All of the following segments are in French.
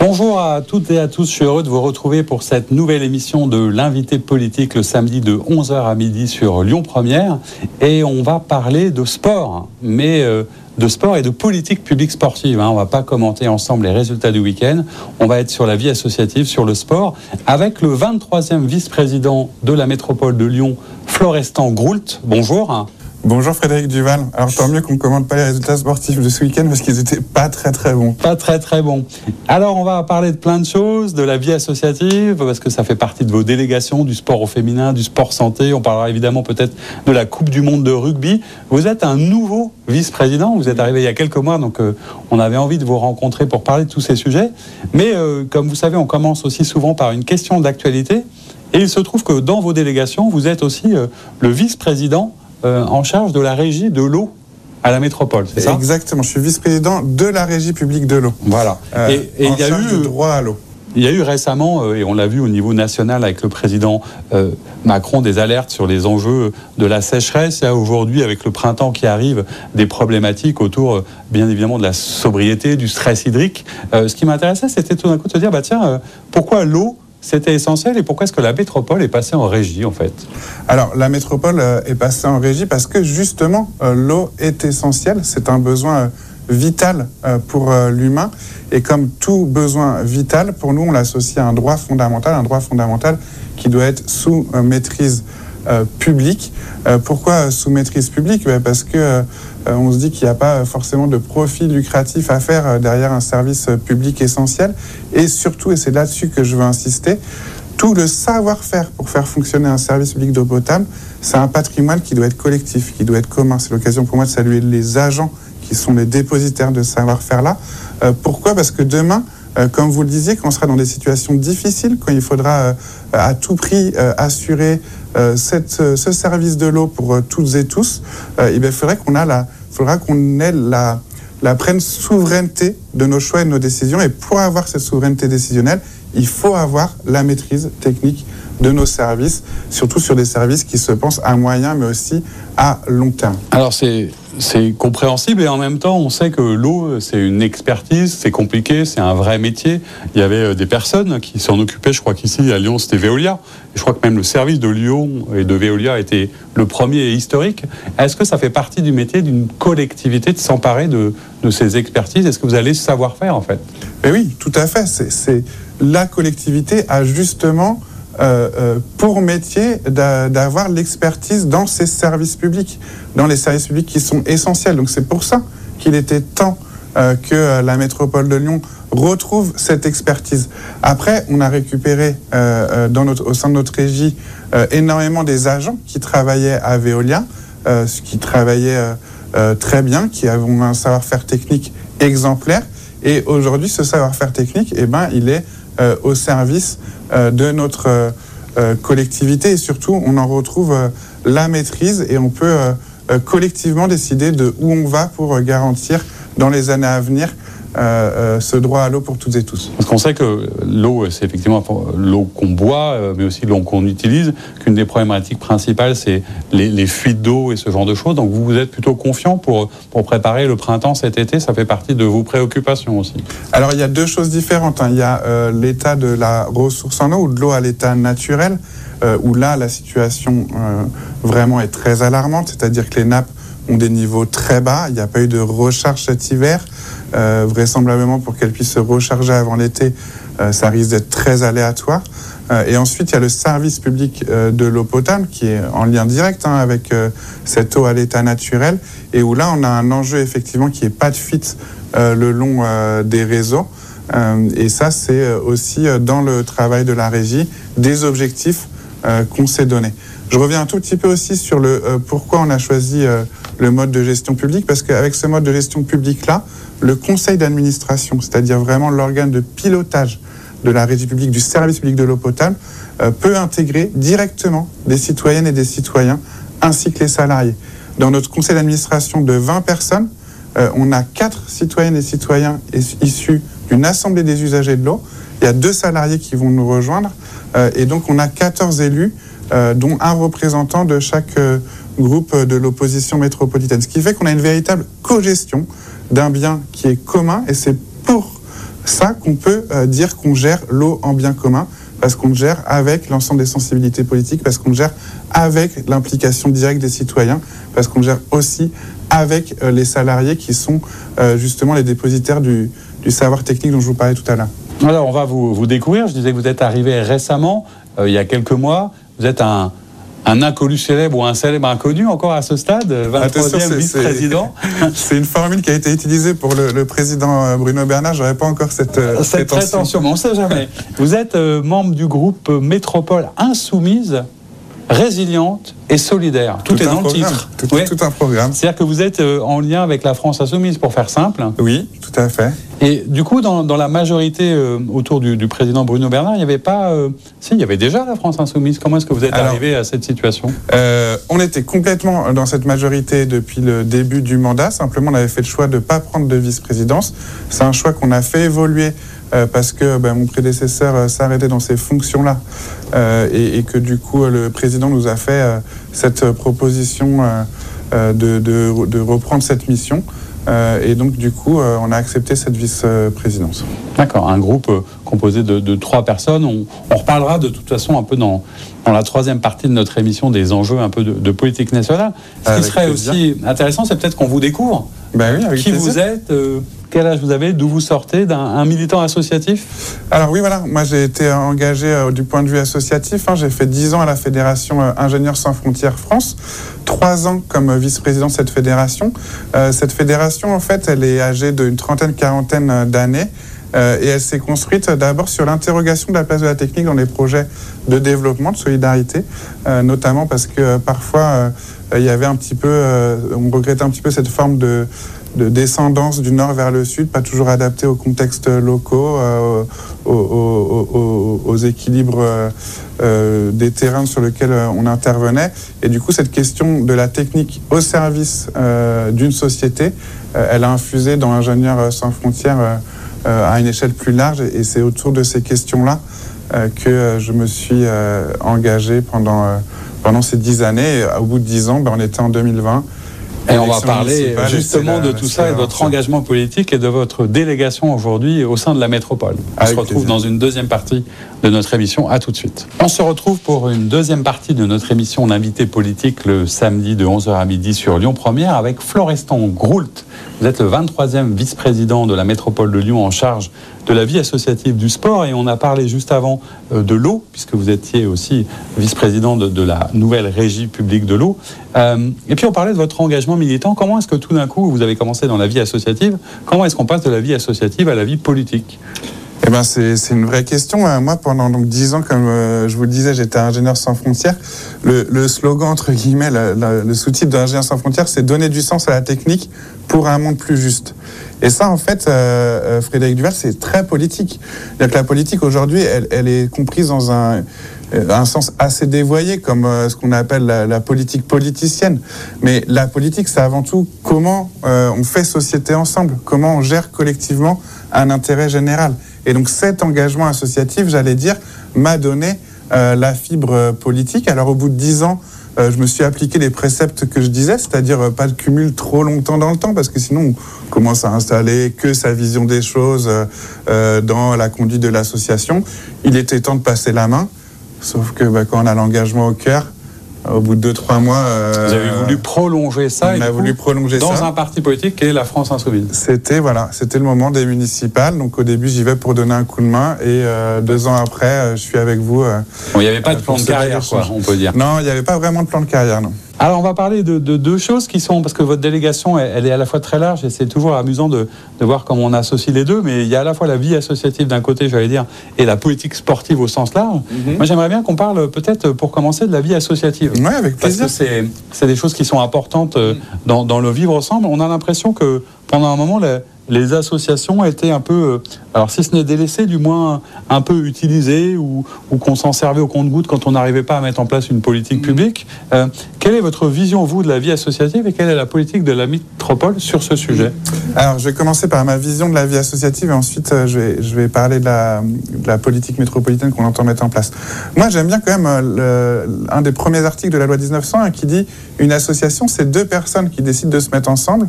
Bonjour à toutes et à tous, je suis heureux de vous retrouver pour cette nouvelle émission de l'invité politique le samedi de 11h à midi sur Lyon Première. Et on va parler de sport, mais euh, de sport et de politique publique sportive. Hein. On va pas commenter ensemble les résultats du week-end. On va être sur la vie associative, sur le sport, avec le 23e vice-président de la métropole de Lyon, Florestan Groult. Bonjour. Bonjour Frédéric Duval. Alors tant mieux qu'on ne commente pas les résultats sportifs de ce week-end parce qu'ils étaient pas très très bons. Pas très très bons. Alors on va parler de plein de choses, de la vie associative, parce que ça fait partie de vos délégations, du sport au féminin, du sport santé. On parlera évidemment peut-être de la Coupe du Monde de rugby. Vous êtes un nouveau vice-président, vous êtes arrivé il y a quelques mois, donc euh, on avait envie de vous rencontrer pour parler de tous ces sujets. Mais euh, comme vous savez, on commence aussi souvent par une question d'actualité. Et il se trouve que dans vos délégations, vous êtes aussi euh, le vice-président euh, en charge de la régie de l'eau à la métropole, c'est ça? Exactement, je suis vice-président de la régie publique de l'eau. Voilà. Euh, et et en il y a eu droit à l'eau. Il y a eu récemment, euh, et on l'a vu au niveau national avec le président Macron, des alertes sur les enjeux de la sécheresse. Il y a aujourd'hui, avec le printemps qui arrive, des problématiques autour, bien évidemment, de la sobriété, du stress hydrique. Ce qui m'intéressait, c'était tout d'un coup de se dire, bah tiens, pourquoi l'eau c'était essentiel et pourquoi est-ce que la métropole est passée en régie en fait? Alors la métropole euh, est passée en régie parce que justement euh, l'eau est essentielle, c'est un besoin euh, vital pour l'humain. Et comme tout besoin vital, pour nous on l'associe à un droit fondamental, un droit fondamental qui doit être sous maîtrise publique. Euh, pourquoi euh, sous maîtrise publique? Ben, Parce que euh, on se dit qu'il n'y a pas forcément de profit lucratif à faire euh, derrière un service euh, public essentiel et surtout, et c'est là-dessus que je veux insister, tout le savoir-faire pour faire fonctionner un service public d'eau potable, c'est un patrimoine qui doit être collectif, qui doit être commun. C'est l'occasion pour moi de saluer les agents qui sont les dépositaires de ce savoir-faire-là. Euh, pourquoi? Parce que demain, euh, comme vous le disiez, quand on sera dans des situations difficiles, quand il faudra euh, à tout prix euh, assurer euh, euh, ce service de l'eau pour euh, toutes et tous, euh, il faudrait qu'on ait la, la souveraineté de nos choix et de nos décisions. Et pour avoir cette souveraineté décisionnelle, il faut avoir la maîtrise technique de nos services, surtout sur des services qui se pensent à moyen mais aussi à long terme. Alors c'est c'est compréhensible et en même temps on sait que l'eau c'est une expertise, c'est compliqué, c'est un vrai métier. Il y avait euh, des personnes qui s'en occupaient, je crois qu'ici à Lyon c'était Veolia. Je crois que même le service de Lyon et de Veolia était le premier et historique. Est-ce que ça fait partie du métier d'une collectivité de s'emparer de, de ces expertises? Est-ce que vous allez savoir faire en fait? Mais oui, tout à fait. C'est la collectivité a justement euh, euh, pour métier d'a- d'avoir l'expertise dans ces services publics, dans les services publics qui sont essentiels. Donc c'est pour ça qu'il était temps euh, que la métropole de Lyon retrouve cette expertise. Après, on a récupéré euh, dans notre, au sein de notre régie énormément des agents qui travaillaient à Veolia, qui travaillaient très bien, qui ont un savoir-faire technique exemplaire. Et aujourd'hui, ce savoir-faire technique, eh ben, il est au service euh, de notre euh, euh, collectivité. Et surtout, on en retrouve euh, la maîtrise et on peut euh, euh, collectivement décider de où on va pour euh, garantir dans les années à venir euh, euh, ce droit à l'eau pour toutes et tous. Parce qu'on sait que l'eau, c'est effectivement l'eau qu'on boit, euh, mais aussi l'eau qu'on utilise, qu'une des problématiques principales, c'est les, les fuites d'eau et ce genre de choses. Donc vous, vous êtes plutôt confiant pour, pour préparer le printemps cet été, ça fait partie de vos préoccupations aussi. Alors il y a deux choses différentes. hein. Il y a euh, l'état de la ressource en eau ou de l'eau à l'état naturel, euh, où là la situation vraiment est très alarmante, c'est-à-dire que les nappes ont des niveaux très bas. Il n'y a pas eu de recharge cet hiver. Euh, vraisemblablement pour qu'elles puissent se recharger avant l'été, euh, ça risque d'être très aléatoire. Euh, et ensuite, il y a le service public de l'eau potable qui est en lien direct hein, avec cette eau à l'état naturel et où là, on a un enjeu effectivement qui est pas de fuite le long des réseaux. Et ça, c'est aussi dans le travail de la régie des objectifs qu'on s'est donnés. Je reviens un tout petit peu aussi sur le euh, pourquoi on a choisi euh, le mode de gestion publique, parce qu'avec ce mode de gestion publique-là, le conseil d'administration, c'est-à-dire vraiment l'organe de pilotage de la régie publique, du service public de l'eau potable, euh, peut intégrer directement des citoyennes et des citoyens, ainsi que les salariés. Dans notre conseil d'administration de 20 personnes, euh, on a quatre citoyennes et citoyens is- issus d'une assemblée des usagers de l'eau Il y a deux salariés qui vont nous rejoindre. et donc, on a 14 élus, dont un représentant de chaque groupe de l'opposition métropolitaine. Ce qui fait qu'on a une véritable co-gestion d'un bien qui est commun. Et c'est pour ça qu'on peut dire qu'on gère l'eau en bien commun parce qu'on gère avec l'ensemble des sensibilités politiques, parce qu'on gère avec l'implication directe des citoyens, parce qu'on gère aussi avec euh, les salariés qui sont euh, justement les dépositaires du, savoir technique dont je vous parlais tout à l'heure. Alors, on va vous, découvrir. Je disais que vous êtes arrivé récemment, euh, il y a quelques mois. Vous êtes un, un inconnu célèbre ou un célèbre inconnu encore à ce stade 23e vice-président C'est une formule qui a été utilisée pour le, président Bruno Bernard. J'aurais pas encore cette, cette prétention. Mais on ne sait jamais. Vous êtes membre du groupe Métropole Insoumise résiliente et solidaire. Tout, est dans le titre. Tout, tout un programme. C'est-à-dire que vous êtes euh, en lien avec la France insoumise, pour faire simple. Oui, tout à fait. Et du coup, dans, la majorité euh, autour du, président Bruno Bernard, il n'y avait pas... Euh, si, il y avait déjà la France insoumise. Comment est-ce que vous êtes arrivé à cette situation? On était complètement dans cette majorité depuis le début du mandat. Simplement, on avait fait le choix de ne pas prendre de vice-présidence. C'est un choix qu'on a fait évoluer euh, parce que ben, mon prédécesseur euh, s'arrêtait dans ces fonctions-là euh, et, que du coup le président nous a fait cette proposition de, reprendre cette mission. et donc, du coup, on a accepté cette vice-présidence. D'accord, un groupe composé de, trois personnes. On, reparlera de toute façon un peu dans, dans, la troisième partie de notre émission des enjeux un peu de, politique nationale. Ce qui serait aussi intéressant, c'est peut-être qu'on vous découvre. Ben oui, avec qui vous êtes quel âge vous avez D'où vous sortez D'un militant associatif? Alors oui, voilà. Moi, j'ai été engagé euh, du point de vue associatif. Hein. J'ai fait 10 ans à la Fédération euh, Ingénieurs sans frontières France, 3 ans comme vice-président de cette fédération. Euh, cette fédération, en fait, elle est âgée d'une trentaine, quarantaine d'années. Et elle s'est construite d'abord sur l'interrogation de la place de la technique dans les projets de développement, de solidarité, notamment parce que parfois il y avait un petit peu, on regrettait un petit peu cette forme de, de descendance du nord vers le sud, pas toujours adapté aux contextes locaux, euh, aux, équilibres euh, euh, des terrains sur lesquels on intervenait. Et du coup, cette question de la technique au service d'une société, elle a infusé dans Ingénieurs sans frontières à une échelle plus large. Et c'est autour de ces questions-là que je me suis engagé pendant, pendant ces dix années. au bout de dix ans, ben, on était en 2020. Et on va parler justement de tout ça et de votre engagement politique et de votre délégation aujourd'hui au sein de la métropole. On se retrouve dans une deuxième partie de notre émission. À tout de suite. On se retrouve pour une deuxième partie de notre émission d'invité politique le samedi de 11h à midi sur Lyon Première avec Florestan Groult. Vous êtes le 23e vice-président de la métropole de Lyon en charge de la vie associative du sport et on a parlé juste avant euh, de l'eau puisque vous étiez aussi vice-président de, la nouvelle régie publique de l'eau. Euh, et puis on parlait de votre engagement militant. Comment est-ce que tout d'un coup vous avez commencé dans la vie associative? Comment est-ce qu'on passe de la vie associative à la vie politique? Eh ben c'est une vraie question. Euh, moi, pendant donc dix ans, comme je vous le disais, j'étais ingénieur sans frontières. Le, slogan entre guillemets, le sous-titre d'ingénieur sans frontières, c'est donner du sens à la technique pour un monde plus juste. Et ça, en fait, euh, euh, Frédéric Duval, c'est très politique. Que la politique aujourd'hui, elle, est comprise dans un, euh, un sens assez dévoyé, comme ce qu'on appelle la, politique politicienne. Mais la politique, c'est avant tout comment on fait société ensemble, comment on gère collectivement un intérêt général. Et donc cet engagement associatif, j'allais dire, m'a donné la fibre politique. Alors au bout de dix ans, euh, je me suis appliqué les préceptes que je disais, c'est-à-dire euh, pas de cumul trop longtemps dans le temps, parce que sinon on commence à installer que sa vision des choses euh, dans la conduite de l'association. Il était temps de passer la main, sauf que bah, quand on a l'engagement au cœur, au bout de deux, trois mois. Vous avez voulu prolonger ça On a voulu prolonger dans un parti politique qui est la France Insoumise. C'était voilà, c'était le moment des municipales. Donc au début, j'y vais pour donner un coup de main et deux ans après, je suis avec vous. il n'y avait pas de plan de carrière, quoi, on peut dire. Non, il n'y avait pas vraiment de plan de carrière, non. Alors, on va parler de, deux choses qui sont, parce que votre délégation, elle, est à la fois très large et c'est toujours amusant de, voir comment on associe les deux, mais il y a à la fois la vie associative d'un côté, j'allais dire, et la politique sportive au sens large. Mhm. Moi, j'aimerais bien qu'on parle peut-être, pour commencer, de la vie associative. Oui, avec plaisir. Parce que c'est des choses qui sont importantes euh, dans, le vivre ensemble. On a l'impression que pendant un moment, les associations étaient un peu, euh, alors si ce n'est délaissées, du moins un peu utilisées ou, qu'on s'en servait au compte-goutte quand on n'arrivait pas à mettre en place une politique publique. Euh, quelle est votre vision, vous, de la vie associative et quelle est la politique de la métropole sur ce sujet? Alors, je vais commencer par ma vision de la vie associative et ensuite euh, je vais, je vais parler de la, de la politique métropolitaine qu'on entend mettre en place. Moi, j'aime bien quand même le, un des premiers articles de la loi 1901 hein, qui dit une association, c'est deux personnes qui décident de se mettre ensemble,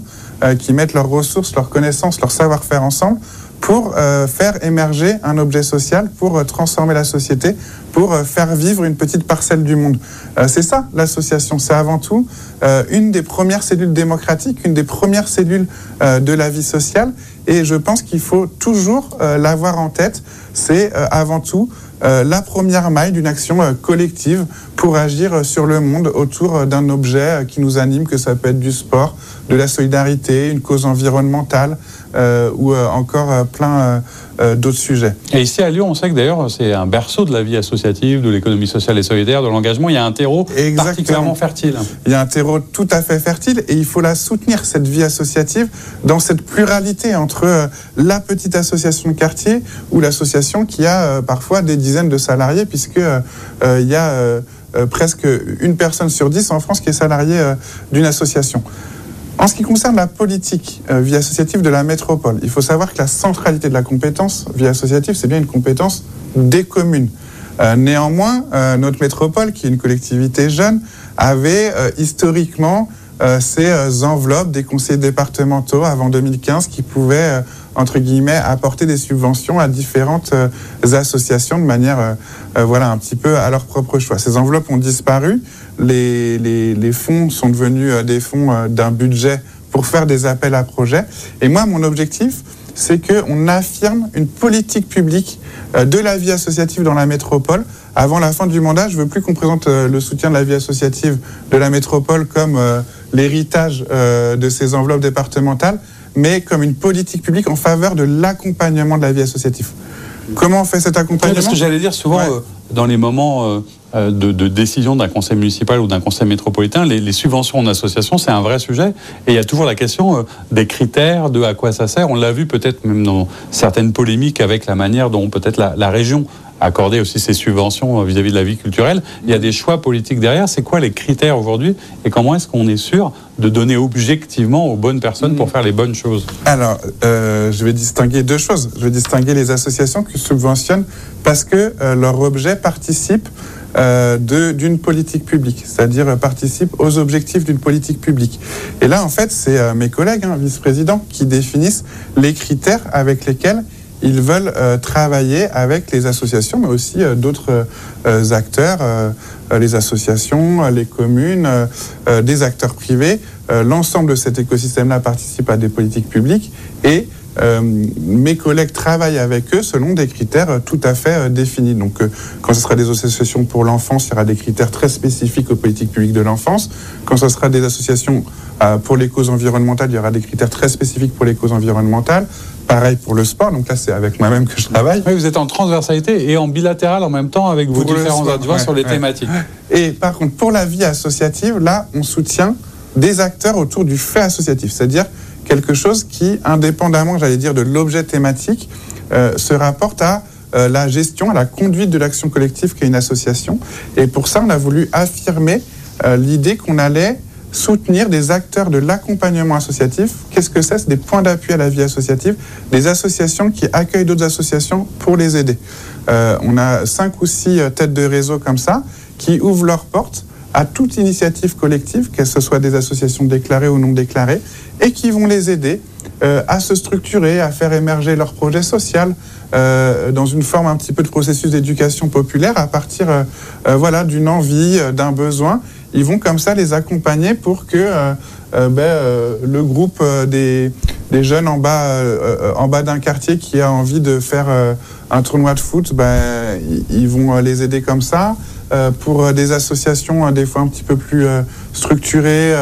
qui mettent leurs ressources, leurs connaissances, leur savoir-faire ensemble pour euh, faire émerger un objet social, pour euh, transformer la société, pour euh, faire vivre une petite parcelle du monde. c'est ça, l'association. C'est avant tout une des premières cellules démocratiques, une des premières cellules de la vie sociale. Et je pense qu'il faut toujours l'avoir en tête. C'est avant tout la première maille d'une action collective pour agir sur le monde autour d'un objet qui nous anime, que ça peut être du sport, de la solidarité, une cause environnementale, euh, ou euh, encore euh, plein d'autres sujets. Et ici à Lyon, on sait que d'ailleurs c'est un berceau de la vie associative, de l'économie sociale et solidaire, de l'engagement. Il y a un terreau particulièrement fertile. Il y a un terreau tout à fait fertile et il faut la soutenir, cette vie associative, dans cette pluralité entre la petite association de quartier ou l'association qui a parfois des dizaines de salariés, puisque il y a presque une personne sur dix en France qui est salariée d'une association. En ce qui concerne la politique euh, vie associative de la métropole, il faut savoir que la centralité de la compétence vie associative, c'est bien une compétence des communes. Euh, néanmoins, euh, notre métropole, qui est une collectivité jeune, avait historiquement ces enveloppes des conseillers départementaux avant 2015 qui pouvaient entre guillemets, apporter des subventions à différentes associations de manière, voilà, un petit peu à leur propre choix. Ces enveloppes ont disparu les, fonds sont devenus euh, des fonds euh, d'un budget pour faire des appels à projets. Et moi, mon objectif, c'est qu'on affirme une politique publique euh, de la vie associative dans la métropole. Avant la fin du mandat, je veux plus qu'on présente le soutien de la vie associative de la métropole comme l'héritage de ces enveloppes départementales, mais comme une politique publique en faveur de l'accompagnement de la vie associative. Comment on fait cet accompagnement Parce que j'allais dire souvent, dans les moments euh, de, décision d'un conseil municipal ou d'un conseil métropolitain, les, subventions en association, c'est un vrai sujet. Et il y a toujours la question euh, des critères, de à quoi ça sert. On l'a vu peut-être même dans certaines polémiques avec la manière dont peut-être la, région accordait aussi ses subventions euh, vis-à-vis de la vie culturelle. Il y a des choix politiques derrière. C'est quoi les critères aujourd'hui et comment est-ce qu'on est sûr de donner objectivement aux bonnes personnes pour mm. faire les bonnes choses? Alors, je vais distinguer deux choses. Je vais distinguer les associations qui subventionnent parce que leur objet participe euh, d'une politique publique, c'est-à-dire participe aux objectifs d'une politique publique. Et là, en fait, c'est euh, mes collègues, hein, vice-présidents, qui définissent les critères avec lesquels ils veulent euh, travailler avec les associations, mais aussi d'autres acteurs, les associations, les communes, des acteurs privés. L'ensemble de cet écosystème-là participe à des politiques publiques et euh, mes collègues travaillent avec eux selon des critères tout à fait euh, définis. Donc, euh, quand ce sera des associations pour l'enfance, il y aura des critères très spécifiques aux politiques publiques de l'enfance. Quand ce sera des associations pour les causes environnementales, il y aura des critères très spécifiques pour les causes environnementales. Pareil pour le sport, donc là c'est avec moi-même que je travaille. Oui, vous êtes en transversalité et en bilatéral en même temps avec vos différents adjoints sur les thématiques. Et par contre, pour la vie associative, là, on soutient des acteurs autour du fait associatif, c'est-à-dire quelque chose qui, indépendamment, j'allais dire, de l'objet thématique, euh, se rapporte à euh, la gestion, à la conduite de l'action collective qu'est une association. Et pour ça, on a voulu affirmer euh, l'idée qu'on allait soutenir des acteurs de l'accompagnement associatif. Qu'est-ce que c'est? C'est des points d'appui à la vie associative, des associations qui accueillent d'autres associations pour les aider. on a cinq ou six têtes de réseau comme ça qui ouvrent leurs portes à toute initiative collective, qu'elle ce soit des associations déclarées ou non déclarées, et qui vont les aider euh, à se structurer, à faire émerger leur projet social euh, dans une forme un petit peu de processus d'éducation populaire à partir euh, voilà, d'une envie, d'un besoin. Ils vont comme ça les accompagner pour que ben, le groupe des, des, jeunes en bas, en bas d'un quartier qui a envie de faire un tournoi de foot, ben, ils vont les aider comme ça. Euh, pour euh, des associations euh, des fois un petit peu plus structurées,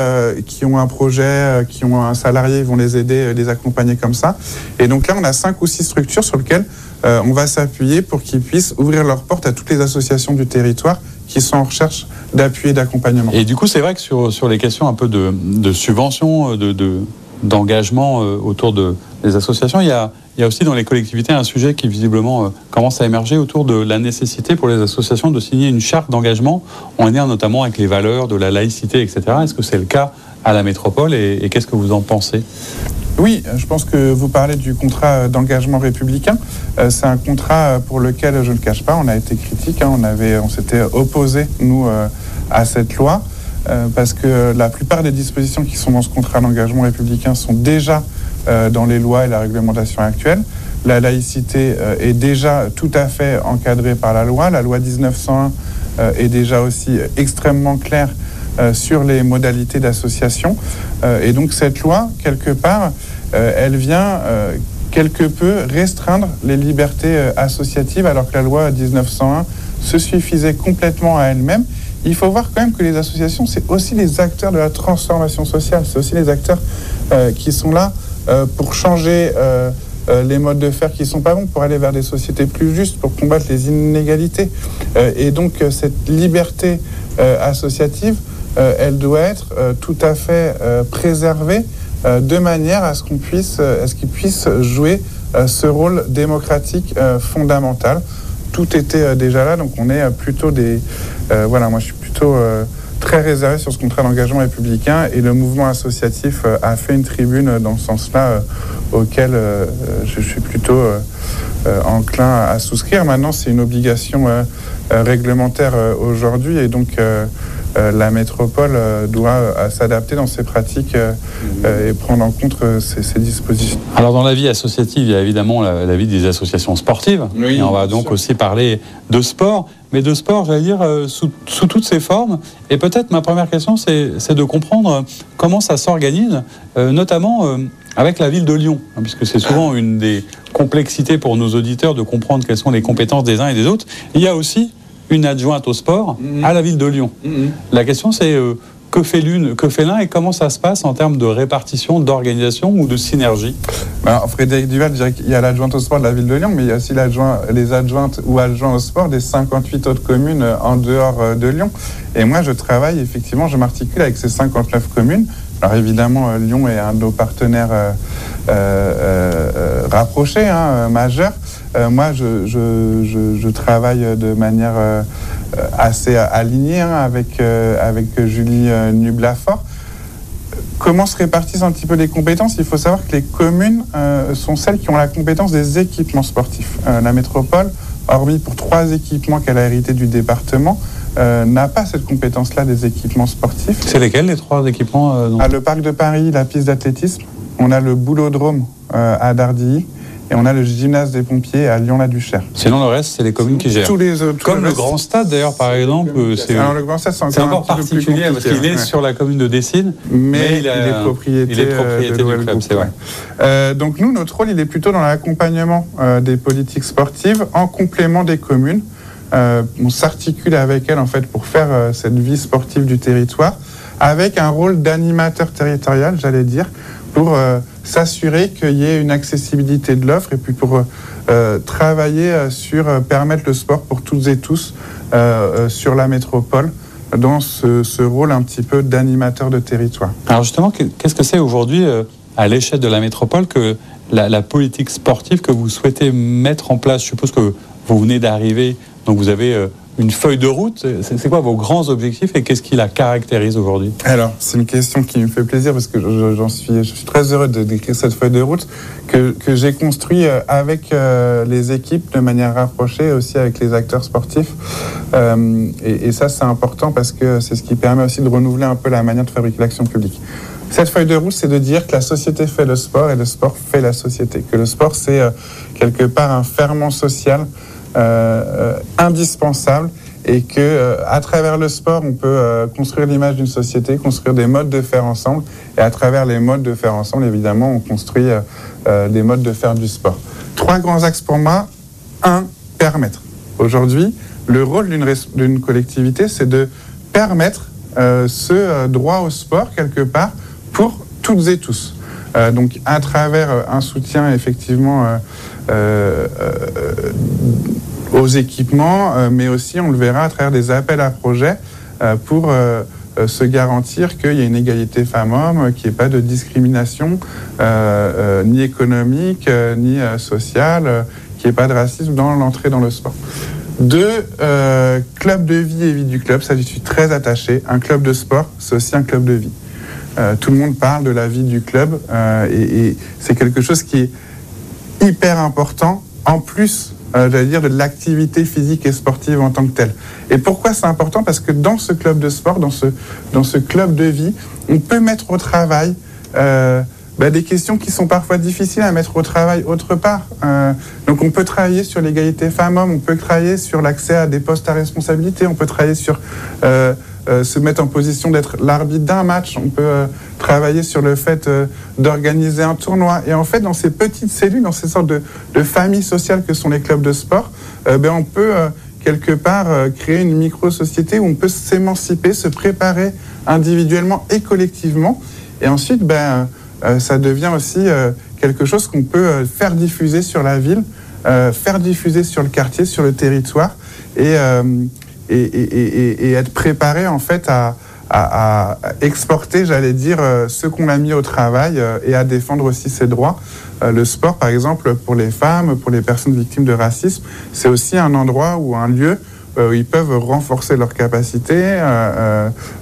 qui ont un projet, qui ont un salarié, ils vont les aider, les accompagner comme ça. Et donc là, on a cinq ou six structures sur lesquelles on va s'appuyer pour qu'ils puissent ouvrir leurs portes à toutes les associations du territoire qui sont en recherche d'appui et d'accompagnement. Et du coup, c'est vrai que sur, sur les questions un peu de, de subvention, de, de d'engagement autour de les associations, il y, a, il y a aussi dans les collectivités un sujet qui visiblement euh, commence à émerger autour de la nécessité pour les associations de signer une charte d'engagement en lien notamment avec les valeurs de la laïcité, etc. Est-ce que c'est le cas à la métropole et, qu'est-ce que vous en pensez? Oui, je pense que vous parlez du contrat d'engagement républicain. Euh, c'est un contrat pour lequel, je ne le cache pas, on a été critique. Hein. on, avait, on s'était opposé, nous, euh, à cette loi, parce que la plupart des dispositions qui sont dans ce contrat d'engagement républicain sont déjà euh, dans les lois et la réglementation actuelle. La laïcité euh, est déjà tout à fait encadrée par la loi. La loi 1901 euh, est déjà aussi extrêmement claire sur les modalités d'association. et donc cette loi, quelque part, elle vient quelque peu restreindre les libertés associatives alors que la loi 1901 se suffisait complètement à elle-même. Il faut voir quand même que les associations, c'est aussi les acteurs de la transformation sociale, c'est aussi les acteurs qui sont là euh, pour changer euh, euh, les modes de faire qui sont pas bons, pour aller vers des sociétés plus justes, pour combattre les inégalités. et donc cette liberté associative, elle doit être tout à fait préservée de manière à ce qu'on puisse, à ce qu'ils puissent jouer ce rôle démocratique fondamental. Tout était déjà là, donc on est plutôt des, voilà, moi je suis plutôt très réservé sur ce contrat d'engagement républicain et le mouvement associatif euh, a fait une tribune dans ce sens-là euh, auquel euh, je suis plutôt enclin à souscrire. Maintenant, c'est une obligation réglementaire aujourd'hui et donc la métropole doit s'adapter dans ses pratiques et prendre en compte ces, dispositions. Alors dans la vie associative, il y a évidemment la, vie des associations sportives. et on va donc aussi parler de sport mais de sport, j'allais dire, euh, sous, toutes ses formes. Et peut-être ma première question, c'est de comprendre comment ça s'organise, euh, notamment euh, avec la ville de Lyon, hein, puisque c'est souvent une des complexités pour nos auditeurs de comprendre quelles sont les compétences des uns et des autres. Il y a aussi une adjointe au sport mm-hmm. à la ville de Lyon. Mm-hmm. La question, c'est que fait l'une, que fait l'un et comment ça se passe en termes de répartition, d'organisation ou de synergie? Ben, Frédéric Duval dirait qu'il y a l'adjointe au sport de la ville de Lyon, mais il y a aussi les adjointes ou adjoints au sport des 58 autres communes euh, en dehors euh, de Lyon. Et moi, je travaille effectivement, je m'articule avec ces 59 communes. Alors évidemment, euh, Lyon est un de nos partenaires rapprochés, hein, majeurs. Moi, je, travaille de manière assez alignée hein, avec, avec Julie Nublafort. Comment se répartissent un petit peu les compétences? Il faut savoir que les communes euh, sont celles qui ont la compétence des équipements sportifs. Euh, la métropole, hormis pour trois équipements qu'elle a hérité du département, euh, n'a pas cette compétence-là des équipements sportifs. C'est lesquels les trois équipements ah, Le parc de Paris, la piste d'athlétisme, on a le boulodrome à Dardilly, et on a le gymnase des pompiers à Lyon-la-Duchère. Sinon, le reste, c'est les communes qui gèrent. Tous les autres, Comme le, Grand Stade, d'ailleurs, par exemple. C'est le Grand Stade, c'est encore, particulier parce qu'il est sur la commune de Dessine, mais, il, est propriété, il est propriété du club, c'est vrai. Euh, donc nous, notre rôle, il est plutôt dans l'accompagnement euh, des politiques sportives en complément des communes. Euh, on s'articule avec elles, en fait, pour faire cette vie sportive du territoire, avec un rôle d'animateur territorial, j'allais dire, pour s'assurer qu'il y ait une accessibilité de l'offre et puis pour euh, travailler euh, sur euh, permettre le sport pour toutes et tous sur la métropole dans ce, rôle un petit peu d'animateur de territoire. Alors justement, qu'est-ce que c'est aujourd'hui à l'échelle de la métropole que la, politique sportive que vous souhaitez mettre en place? Je suppose que vous venez d'arriver, donc vous avez une feuille de route. C'est quoi vos grands objectifs et qu'est-ce qui la caractérise aujourd'hui? Alors, c'est une question qui me fait plaisir parce que j'en suis, je suis très heureux de décrire cette feuille de route que, j'ai construite euh, avec euh, les équipes de manière rapprochée, aussi avec les acteurs sportifs. Euh, et, ça, c'est important parce que c'est ce qui permet aussi de renouveler un peu la manière de fabriquer l'action publique. Cette feuille de route, c'est de dire que la société fait le sport et le sport fait la société. Que le sport, c'est quelque part un ferment social indispensable et que euh, à travers le sport, on peut construire l'image d'une société, construire des modes de faire ensemble, et à travers les modes de faire ensemble, évidemment, on construit des modes de faire du sport. Trois grands axes pour moi. Un, permettre. Aujourd'hui, le rôle d'une collectivité, c'est de permettre ce droit au sport quelque part pour toutes et tous. Donc, à travers un soutien effectivement euh, euh, aux équipements, euh, mais aussi, on le verra, à travers des appels à projets pour se garantir qu'il y ait une égalité femmes-hommes, qu'il n'y ait pas de discrimination ni économique ni sociale, qu'il n'y ait pas de racisme dans l'entrée dans le sport. Deux, club de vie et vie du club, ça je suis très attaché. Un club de sport, c'est aussi un club de vie. Tout le monde parle de la vie du club et, et c'est quelque chose qui est hyper important en plus euh, j'allais dire, de l'activité physique et sportive en tant que telle. Et pourquoi c'est important? Parce que dans ce club de sport, dans ce, dans ce club de vie, on peut mettre au travail euh, bah, des questions qui sont parfois difficiles à mettre au travail autre part. Euh, donc on peut travailler sur l'égalité femmes-hommes, on peut travailler sur l'accès à des postes à responsabilité, on peut travailler sur euh, euh, se mettre en position d'être l'arbitre d'un match, on peut euh, travailler sur le fait euh, d'organiser un tournoi. Et en fait, dans ces petites cellules, dans ces sortes de, familles sociales que sont les clubs de sport, ben, on peut quelque part créer une micro-société où on peut s'émanciper, se préparer individuellement et collectivement. Et ensuite, ben, ça devient aussi quelque chose qu'on peut faire diffuser sur la ville, faire diffuser sur le quartier, sur le territoire. Et, et, être préparé en fait à, exporter, j'allais dire, euh, ce qu'on a mis au travail euh, et à défendre aussi ses droits. Euh, le sport, par exemple, pour les femmes, pour les personnes victimes de racisme, c'est aussi un endroit ou un lieu où ils peuvent renforcer leurs capacités,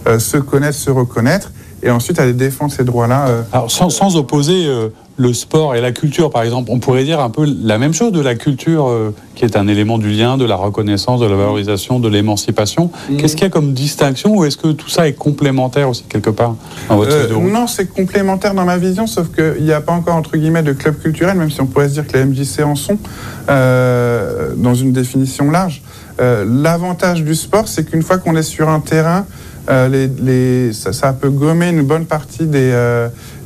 se connaître, se reconnaître et ensuite aller défendre ces droits-là. Alors sans, sans opposer le sport et la culture, par exemple, on pourrait dire un peu la même chose de la culture, euh, qui est un élément du lien, de la reconnaissance, de la valorisation, de l'émancipation. Mm. Qu'est-ce qu'il y a comme distinction ou est-ce que tout ça est complémentaire aussi quelque part dans votre euh, Non, c'est complémentaire dans ma vision, sauf qu'il n'y a pas encore, entre guillemets, de club culturel, même si on pourrait se dire que les MJC en sont, euh, dans une définition large. L'avantage du sport, c'est qu'une fois qu'on est sur un terrain, les, ça, ça, peut gommer une bonne partie des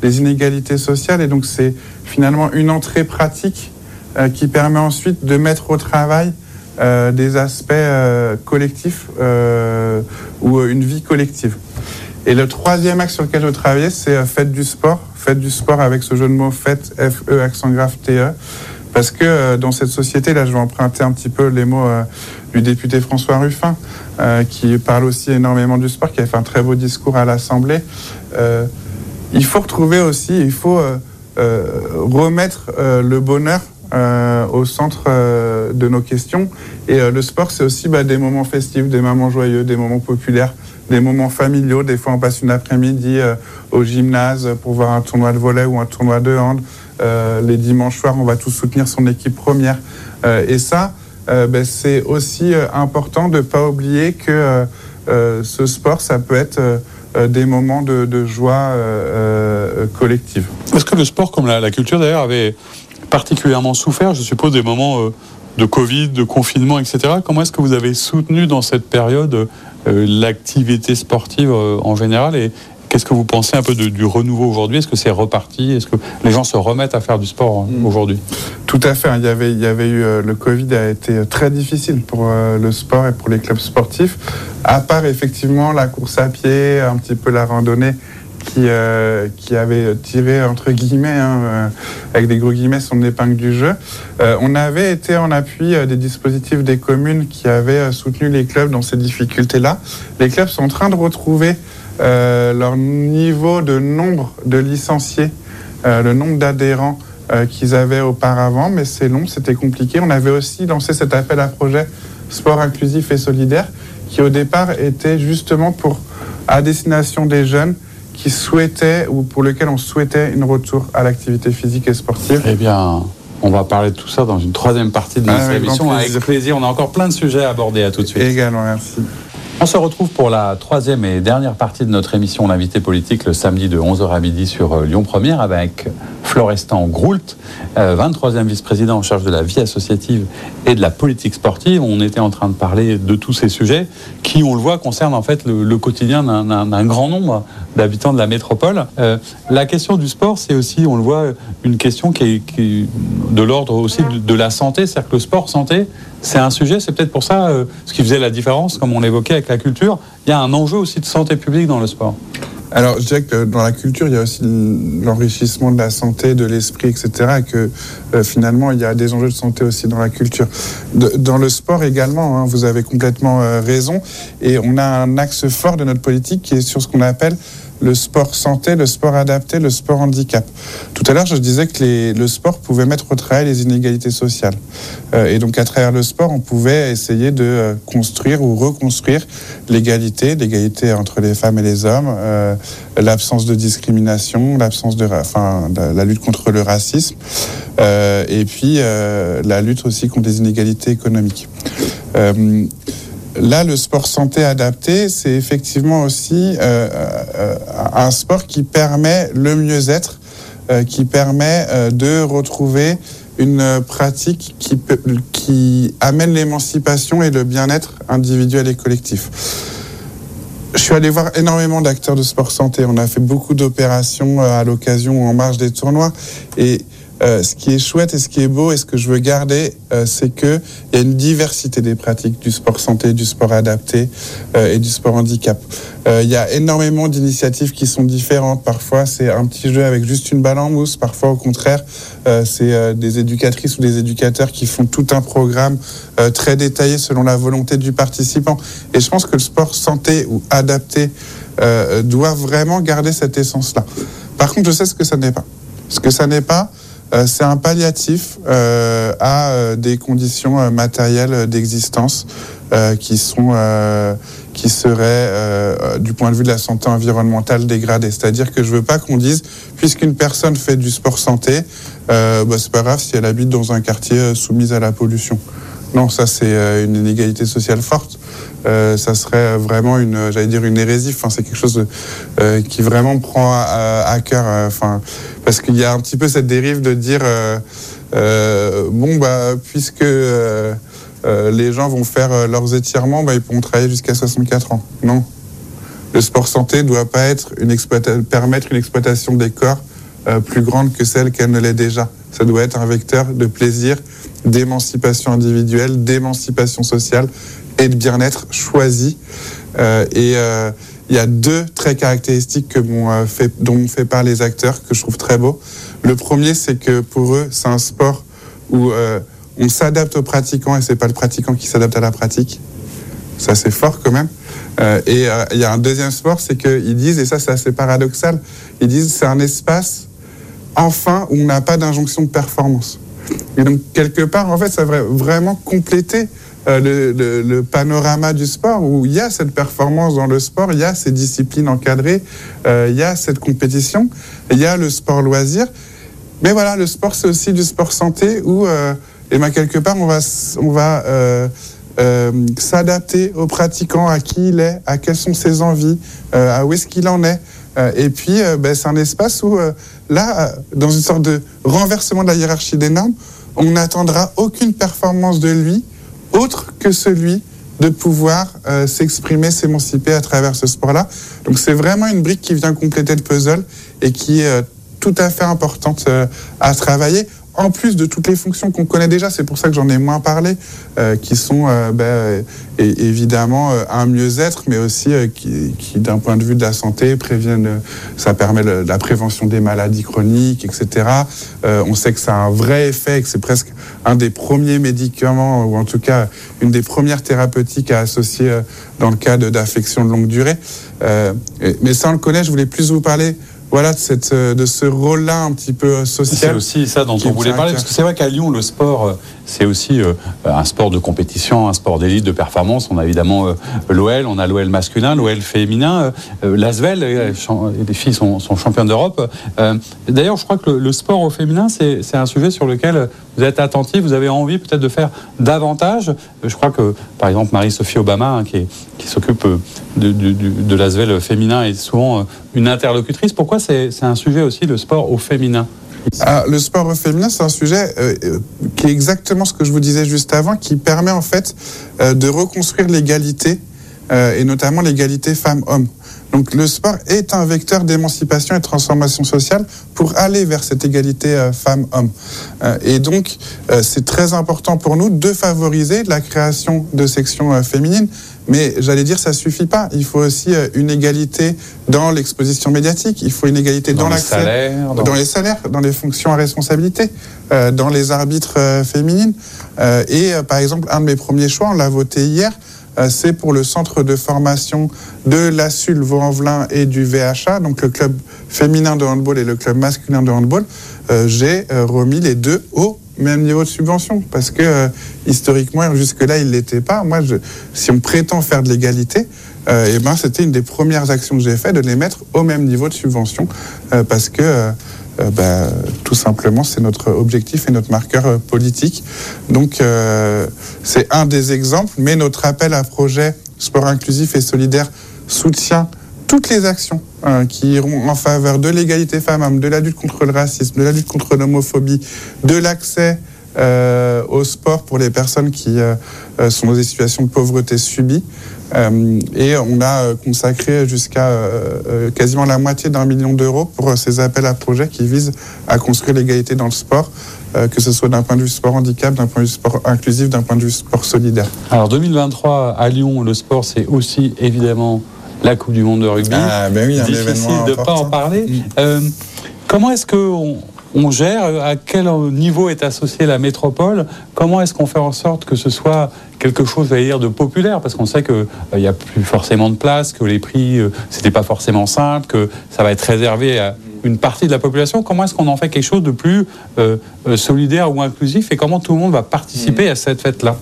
les inégalités sociales. Et donc c'est finalement une entrée pratique euh, qui permet ensuite de mettre au travail euh, des aspects euh, collectifs ou une vie collective. Et le troisième axe sur lequel je travaillais, c'est faites du sport. Faites du sport avec ce jeu de mots faites, F-E, accent grave, T-E. Parce que dans cette société, là, je vais emprunter un petit peu les mots du député François Ruffin, qui parle aussi énormément du sport, qui a fait un très beau discours à l'Assemblée il faut retrouver aussi, il faut euh, euh, remettre euh, le bonheur au centre de nos questions. Et le sport, c'est aussi bah, des moments festifs, des moments joyeux, des moments populaires, des moments familiaux. Des fois, on passe une après-midi au gymnase pour voir un tournoi de volet ou un tournoi de hand. les dimanches soirs, on va tous soutenir son équipe première. et ça, bah, c'est aussi important de ne pas oublier que ce sport, ça peut être euh, des moments de, joie euh, euh, collective. Est-ce que le sport, comme la, culture d'ailleurs, avait particulièrement souffert, je suppose, des moments de Covid, de confinement, etc. Comment est-ce que vous avez soutenu dans cette période l'activité sportive en général Qu'est-ce que vous pensez un peu du renouveau aujourd'hui? Est-ce que c'est reparti? Est-ce que les gens se remettent à faire du sport mm. aujourd'hui? Tout à fait. Il y avait, il y avait eu le Covid a été très difficile pour le sport et pour les clubs sportifs à part effectivement la course à pied, un petit peu la randonnée qui, euh, qui avait tiré entre guillemets, hein, euh, avec des gros guillemets, son épingle du jeu. Euh, on avait été en appui des dispositifs des communes qui avaient soutenu les clubs dans ces difficultés-là. Les clubs sont en train de retrouver leur niveau de nombre de licenciés, le nombre d'adhérents qu'ils avaient auparavant, mais c'est long, c'était compliqué. On avait aussi lancé cet appel à projet sport inclusif et solidaire qui au départ était justement pour à destination des jeunes qui souhaitaient ou pour lesquels on souhaitait une retour à l'activité physique et sportive. Eh bien, on va parler de tout ça dans une troisième partie de notre émission. Avec plaisir, on a encore plein de sujets à aborder. À tout de suite. Également, merci. On se retrouve pour la troisième et dernière partie de notre émission L'invité politique le samedi de 11h à midi sur euh, Lyon Première avec Florestan Groult, 23e euh, vice-président en charge de la vie associative et de la politique sportive. On était en train de parler de tous ces sujets qui, on le voit, concernent en fait le, quotidien d'un grand nombre d'habitants de la métropole. Euh, la question du sport, c'est aussi, on le voit, une question qui est, de l'ordre aussi de, la santé, c'est-à-dire que le sport santé, c'est un sujet, c'est peut-être pour ça euh, ce qui faisait la différence, comme on l'évoquait avec la culture. Il y a un enjeu aussi de santé publique dans le sport. Alors, je dirais que dans la culture, il y a aussi l'enrichissement de la santé, de l'esprit, etc. Et que euh, finalement, il y a des enjeux de santé aussi dans la culture. dans le sport également, hein, vous avez complètement euh, raison. Et on a un axe fort de notre politique qui est sur ce qu'on appelle le sport santé, le sport adapté, le sport handicap. Tout à l'heure, je disais que le sport pouvait mettre au travail les inégalités sociales. Euh, et donc, à travers le sport, on pouvait essayer de euh, construire ou reconstruire l'égalité, l'égalité entre les femmes et les hommes, euh, l'absence de discrimination, l'absence de, enfin, la lutte contre le racisme, et puis la lutte aussi contre les inégalités économiques. Là, le sport santé adapté, c'est effectivement aussi euh, euh, un sport qui permet le mieux-être, euh, qui permet de retrouver une pratique qui, qui amène l'émancipation et le bien-être individuel et collectif. Je suis allé voir énormément d'acteurs de sport santé. On a fait beaucoup d'opérations à l'occasion ou en marge des tournois. Et euh, ce qui est chouette et ce qui est beau et ce que je veux garder, euh, c'est qu'il y a une diversité des pratiques du sport santé, du sport adapté euh, et du sport handicap. Il y a énormément d'initiatives qui sont différentes. Parfois, c'est un petit jeu avec juste une balle en mousse. Parfois, au contraire, c'est des éducatrices ou des éducateurs qui font tout un programme très détaillé selon la volonté du participant. Et je pense que le sport santé ou adapté doit vraiment garder cette essence-là. Par contre, je sais ce que ça n'est pas. Ce que ça n'est pas, euh, c'est un palliatif euh, à euh, des conditions matérielles d'existence qui sont qui seraient du point de vue de la santé environnementale dégradées. C'est-à-dire que je veux pas qu'on dise puisqu'une personne fait du sport santé, bah, c'est pas grave si elle habite dans un quartier soumis à la pollution. Non, ça c'est une inégalité sociale forte. ça serait vraiment une, j'allais dire une hérésie. Enfin, c'est quelque chose qui vraiment prend à, cœur. Enfin, parce qu'il y a un petit peu cette dérive de dire euh, euh, bon bah puisque euh, les gens vont faire leurs étirements, bah, ils pourront travailler jusqu'à 64 ans. Non. Le sport santé doit pas être une permettre une exploitation des corps plus grande que celle qu'elle ne l'est déjà. Ça doit être un vecteur de plaisir, d'émancipation individuelle, d'émancipation sociale et de bien-être choisi. et il y a deux traits caractéristiques que euh, dont m'ont fait part les acteurs que je trouve très beaux. Le premier, c'est que pour eux, c'est un sport où euh, on s'adapte aux pratiquants et c'est pas le pratiquant qui s'adapte à la pratique. Ça, c'est fort quand même. Euh, et il y a un deuxième sport, c'est qu'ils disent, et ça, c'est assez paradoxal, ils disent c'est un espace, enfin, où on n'a pas d'injonction de performance. Et donc, quelque part, en fait, ça va vraiment compléter euh, le, panorama du sport où il y a cette performance dans le sport, il y a ces disciplines encadrées, euh, il y a cette compétition, il y a le sport loisir. Mais voilà, le sport, c'est aussi du sport santé où, euh, et ben, quelque part, on va, on va s'adapter aux pratiquants, à qui il est, à quelles sont ses envies, à où est-ce qu'il en est. et puis, ben, c'est un espace où, là, dans une sorte de renversement de la hiérarchie des normes, on n'attendra aucune performance de lui autre que celui de pouvoir euh, s'exprimer, s'émanciper à travers ce sport-là. Donc c'est vraiment une brique qui vient compléter le puzzle et qui est euh, tout à fait importante euh, à travailler en plus de toutes les fonctions qu'on connaît déjà, c'est pour ça que j'en ai moins parlé, euh, qui sont euh, ben, évidemment euh, un mieux-être, mais aussi qui, d'un point de vue de la santé, préviennent, ça permet la prévention des maladies chroniques, etc. on sait que ça a un vrai effet, que c'est presque un des premiers médicaments, ou en tout cas une des premières thérapeutiques à associer dans le cas d'affections de longue durée. mais ça, on le connaît, je voulais plus vous parler voilà, de, cette, euh, de ce rôle-là un petit peu social. C'est aussi ça dont on voulait parler, parce que c'est vrai qu'à Lyon, le sport, euh, c'est aussi un sport de compétition, un sport d'élite, de performance. On a évidemment l'OL, on a l'OL masculin, l'OL féminin, l'Asvel, les filles sont, sont championnes d'Europe. D'ailleurs, je crois que le, sport au féminin, c'est un sujet sur lequel vous êtes attentif, vous avez envie peut-être de faire davantage. Je crois que, par exemple, Marie-Sophie Obama, hein, qui, s'occupe de, de l'Asvel féminin, est souvent une interlocutrice. Pourquoi c'est un sujet aussi, le sport au féminin? Ah, le sport féminin, c'est un sujet euh, euh, qui est exactement ce que je vous disais juste avant, qui permet en fait euh, de reconstruire l'égalité, et notamment l'égalité femmes-hommes. Donc le sport est un vecteur d'émancipation et de transformation sociale pour aller vers cette égalité femmes-hommes. et donc c'est très important pour nous de favoriser la création de sections féminines, Mais j'allais dire, ça suffit pas. Il faut aussi une égalité dans l'exposition médiatique. Il faut une égalité dans, l'accès, dans... dans... les salaires, dans les fonctions à responsabilité, dans les arbitres féminines. et par exemple, un de mes premiers choix, on l'a voté hier, c'est pour le centre de formation de la SUL Vaux-en-Velin et du VHA, donc le club féminin de handball et le club masculin de handball. J'ai remis les deux au même niveau de subvention, parce que euh, historiquement, jusque-là, il ne l'était pas. Moi, je, si on prétend faire de l'égalité, euh, eh ben, c'était une des premières actions que j'ai fait de les mettre au même niveau de subvention, euh, parce que bah, tout simplement, c'est notre objectif et notre marqueur politique. Donc, c'est un des exemples, mais notre appel à projet sport inclusif et solidaire soutient toutes les actions hein, qui iront en faveur de l'égalité femmes-hommes, de la lutte contre le racisme, de la lutte contre l'homophobie, de l'accès euh, au sport pour les personnes qui euh, euh, sont dans des situations de pauvreté subie. et on a consacré jusqu'à quasiment la moitié d'un million d'euros pour ces appels à projets qui visent à construire l'égalité dans le sport, que ce soit d'un point de vue sport handicap, d'un point de vue sport inclusif, d'un point de vue sport solidaire. Alors 2023 à Lyon, le sport c'est aussi évidemment la Coupe du Monde de rugby. Ah, ben oui, un Difficile de ne pas en parler. Mm. Euh, comment est-ce qu'on on gère À quel niveau est associée la métropole? Comment est-ce qu'on fait en sorte que ce soit quelque chose, à dire, de populaire? Parce qu'on sait qu'il euh, n'y a plus forcément de place, que les prix, euh, c'était pas forcément simple, que ça va être réservé à une partie de la population. Comment est-ce qu'on en fait quelque chose de plus solidaire ou inclusif Et comment tout le monde va participer mm. à cette fête-là?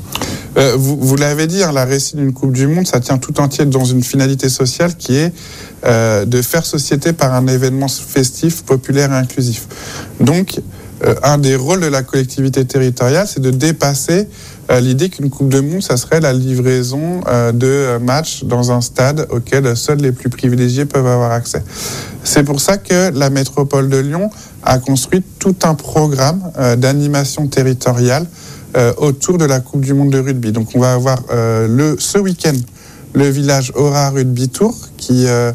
Euh, vous, l'avez dit, hein, la récit d'une Coupe du Monde, ça tient tout entier dans une finalité sociale qui est euh, de faire société par un événement festif, populaire et inclusif. Donc, euh, un des rôles de la collectivité territoriale, c'est de dépasser l'idée qu'une Coupe du Monde, ça serait la livraison de matchs dans un stade auquel seuls les plus privilégiés peuvent avoir accès. C'est pour ça que la métropole de Lyon a construit tout un programme d'animation territoriale euh, autour de la Coupe du Monde de rugby. Donc on va avoir euh, ce week-end le village Aura Rugby Tour qui euh,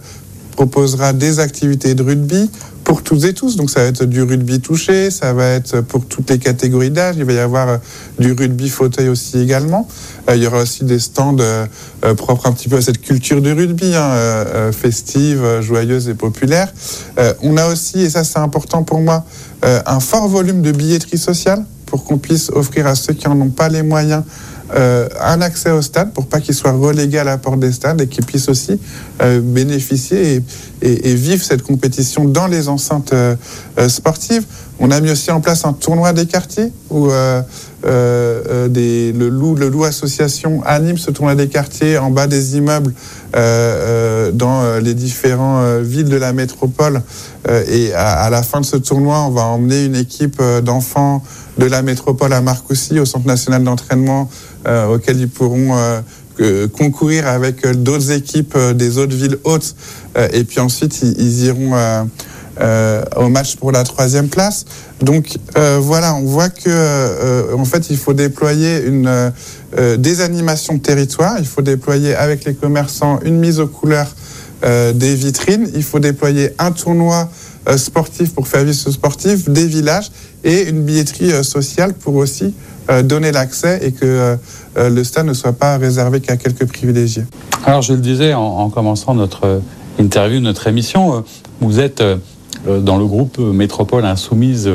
proposera des activités de rugby pour toutes et tous. Donc ça va être du rugby touché, ça va être pour toutes les catégories d'âge. Il va y avoir du rugby fauteuil aussi également. il y aura aussi des stands propres un petit peu à cette culture de rugby, hein, festive, joyeuse et populaire. on a aussi, et ça c'est important pour moi, un fort volume de billetterie sociale pour qu'on puisse offrir à ceux qui n'en ont pas les moyens euh, un accès au stade pour pas qu'ils soient relégués à la porte des stades et qu'ils puissent aussi euh, bénéficier et, vivre cette compétition dans les enceintes euh, sportives. On a mis aussi en place un tournoi des quartiers où des, le, loup, le loup association anime ce tournoi des quartiers en bas des immeubles dans les différentes villes de la métropole. et à, la fin de ce tournoi, on va emmener une équipe d'enfants de la métropole à Marcoussis, au Centre national d'entraînement, euh, auquel ils pourront euh, concourir avec euh, d'autres équipes des autres villes hautes. et puis ensuite, ils, iront au match pour la troisième place. Donc voilà, on voit que en fait, il faut déployer une, des animations de territoire. Il faut déployer avec les commerçants une mise aux couleurs des vitrines. Il faut déployer un tournoi sportif pour faire vivre ce sportif, des villages et une billetterie euh, sociale pour aussi euh, donner l'accès et que euh, le stade ne soit pas réservé qu'à quelques privilégiés. Alors je le disais en, commençant notre interview, notre émission, vous êtes dans le groupe Métropole Insoumise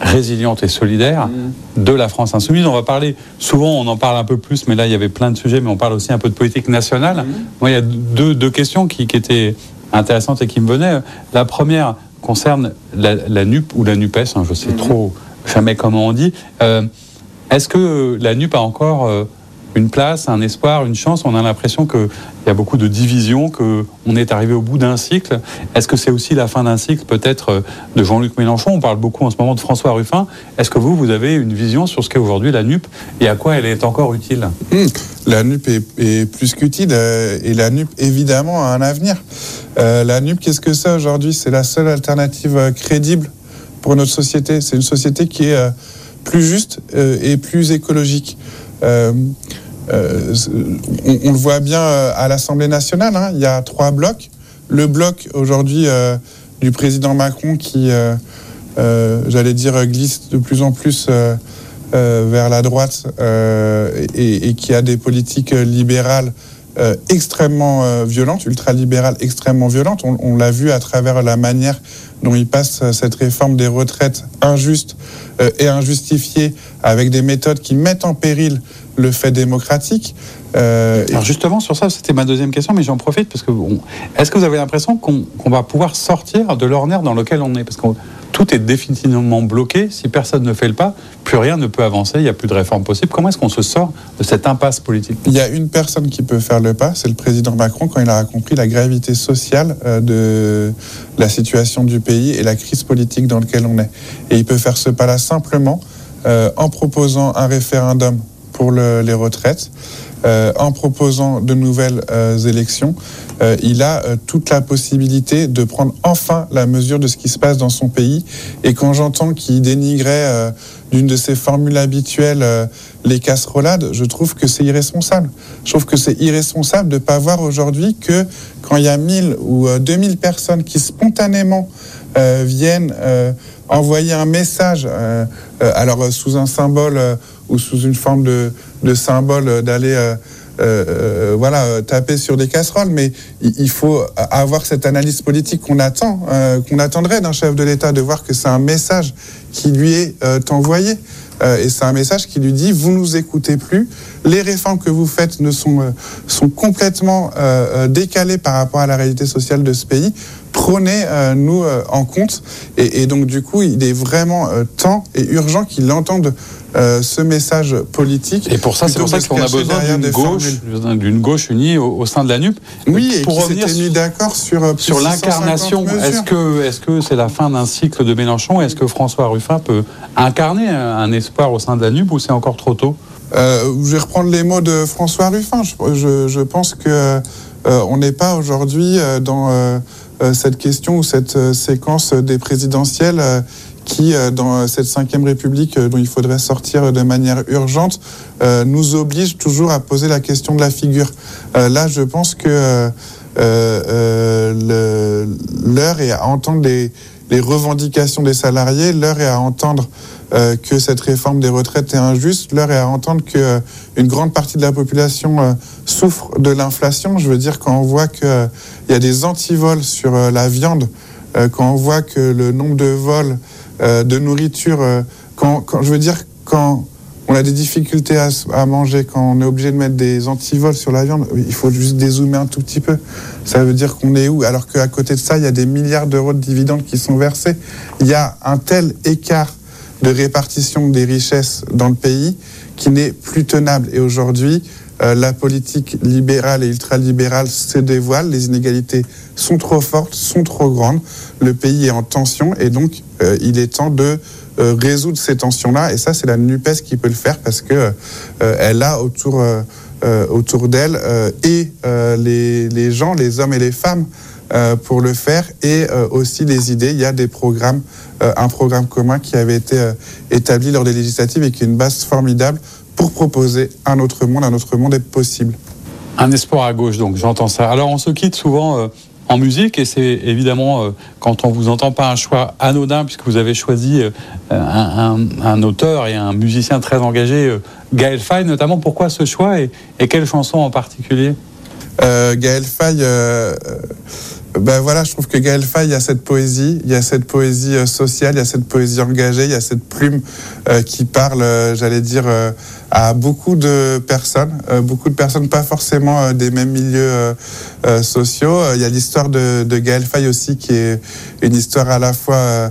résiliente et solidaire mm. de la France insoumise. On va parler, souvent on en parle un peu plus, mais là il y avait plein de sujets, mais on parle aussi un peu de politique nationale. Mm. Moi il y a deux, deux questions qui, qui, étaient intéressantes et qui me venaient. La première, concerne la, NUP ou la NUPES, hein, je sais mhm. trop jamais comment on dit, euh, est-ce que la NUP a encore euh, une place, un espoir, une chance On a l'impression qu'il y a beaucoup de divisions, qu'on est arrivé au bout d'un cycle. Est-ce que c'est aussi la fin d'un cycle peut-être euh, de Jean-Luc Mélenchon? On parle beaucoup en ce moment de François Ruffin. Est-ce que vous, vous avez une vision sur ce qu'est aujourd'hui la NUP et à quoi elle est encore utile? Hmm. La NUP est, plus qu'utile et la NUP évidemment a un avenir. Euh, la NUP, qu'est-ce que c'est aujourd'hui? C'est la seule alternative euh, crédible pour notre société. C'est une société qui est euh, plus juste et plus écologique. On, le voit bien à l'Assemblée nationale. Hein. Il y a trois blocs. Le bloc aujourd'hui du président Macron qui, j'allais dire, glisse de plus en plus vers la droite et, qui a des politiques libérales euh, extrêmement euh, violente, ultralibérale extrêmement violente. On, l'a vu à travers la manière dont il passe euh, cette réforme des retraites injuste et injustifiée avec des méthodes qui mettent en péril le fait démocratique. Alors justement sur ça, c'était ma deuxième question, mais j'en profite parce que est-ce que vous avez l'impression qu'on qu'on va pouvoir sortir de l'ornière dans lequel on est? Parce que tout est définitivement bloqué. Si personne ne fait le pas, plus rien ne peut avancer. Il n'y a plus de réforme possible. Comment est-ce qu'on se sort de cette impasse politique? Il y a une personne qui peut faire le pas, c'est le président Macron quand il a compris la gravité sociale euh, de la situation du pays et la crise politique dans laquelle on est. Et il peut faire ce pas-là simplement euh, en proposant un référendum pour le, les retraites, euh, en proposant de nouvelles euh, élections. Euh, il a toute la possibilité de prendre enfin la mesure de ce qui se passe dans son pays. Et quand j'entends qu'il dénigrait d'une de ses formules habituelles les casserolades, je trouve que c'est irresponsable. Je trouve que c'est irresponsable de ne pas voir aujourd'hui que quand il y a 1000 ou euh, 2000 personnes qui spontanément viennent envoyer un message, alors sous un symbole ou sous une forme de, symbole euh, d'aller euh, euh, voilà, taper sur des casseroles, mais il, faut avoir cette analyse politique qu'on attend, qu'on attendrait d'un chef de l'État, de voir que c'est un message qui lui est envoyé. Et c'est un message qui lui dit vous nous écoutez plus, les réformes que vous faites ne sont, sont complètement décalées par rapport à la réalité sociale de ce pays. Prenez euh, nous euh, en compte. Et, et donc du coup, il est vraiment euh, temps et urgent qu'il entende ce message politique. Et pour ça, c'est pour ça qu'on a besoin d'une gauche, d'une gauche unie au, au sein de la NUP. Oui, et pour revenir mis d'accord sur sur de 650 l'incarnation, est-ce que est-ce que c'est la fin d'un cycle de Mélenchon? Est-ce que François Ruffin peut incarner un un espoir au sein de la NUP ou c'est encore trop tôt? Euh, je vais reprendre les mots de François Ruffin. Je, je- je pense que euh, on n'est pas aujourd'hui dans euh, cette question ou cette euh, séquence des présidentielles euh, qui, euh, dans cette cinquième République euh, dont il faudrait sortir de manière urgente, euh, nous oblige toujours à poser la question de la figure. Euh, là, je pense que euh, euh, l'heure est à entendre les revendications des salariés, l'heure est à entendre euh, que cette réforme des retraites est injuste, l'heure est à entendre que euh, une grande partie de la population euh, souffre de l'inflation. Je veux dire, quand on voit qu'il y a des antivols sur la viande, quand on voit que le nombre de vols de nourriture, quand, je veux dire, quand on a des difficultés à, à manger, quand on est obligé de mettre des antivols sur la viande, il faut juste dézoomer un tout petit peu. Ça veut dire qu'on est où? Alors qu'à côté de ça, il y a des milliards d'euros de dividendes qui sont versés. Il y a un tel écart de répartition des richesses dans le pays qui n'est plus tenable. Et aujourd'hui, euh, la politique libérale et ultralibérale se dévoile, les inégalités sont trop fortes, sont trop grandes, le pays est en tension et donc euh, il est temps de euh, résoudre ces tensions-là. Et ça, c'est la NUPES qui peut le faire parce que euh, elle a autour, euh, euh, autour d'elle et les, les gens, les hommes et les femmes pour le faire et euh, aussi les idées. Il y a des programmes, euh, un programme commun qui avait été euh, établi lors des législatives et qui est une base formidable pour proposer un autre monde. Un autre monde est possible. Un espoir à gauche, donc j'entends ça. Alors on se quitte souvent euh, en musique et c'est évidemment euh, quand on vous entend pas un choix anodin puisque vous avez choisi euh, un, auteur et un musicien très engagé, euh, Gaël Faye notamment. Pourquoi ce choix et, et quelle chanson en particulier? Euh, Gaël Faye, euh, euh, ben voilà, je trouve que Gaël Faye, il y a cette poésie, il y a cette poésie euh, sociale, il y a cette poésie engagée, il y a cette plume euh, qui parle, euh, j'allais dire, euh, à beaucoup de personnes, euh, beaucoup de personnes pas forcément euh, des mêmes milieux euh, euh, sociaux. Euh, Il y a l'histoire de, de Gaël Faye aussi, qui est une histoire à la fois euh,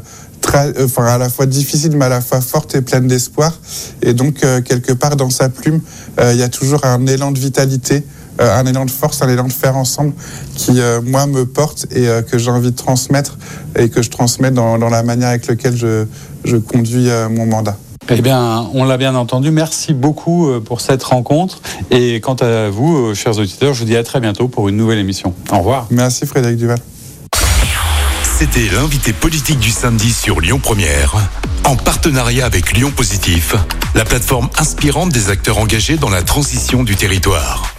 euh, enfin à la fois difficile mais à la fois forte et pleine d'espoir. Et donc euh, quelque part dans sa plume, euh, il y a toujours un élan de vitalité, euh, un élan de force, un élan de faire ensemble qui euh, moi me porte et euh, que j'ai envie de transmettre et que je transmets dans, dans la manière avec laquelle je, je conduis euh, mon mandat. Eh bien, on l'a bien entendu. Merci beaucoup euh, pour cette rencontre. Et quant à vous, euh, chers auditeurs, je vous dis à très bientôt pour une nouvelle émission. Au revoir. Merci Frédéric Duval. C'était l'invité politique du samedi sur Lyon Première, en partenariat avec Lyon Positif, la plateforme inspirante des acteurs engagés dans la transition du territoire.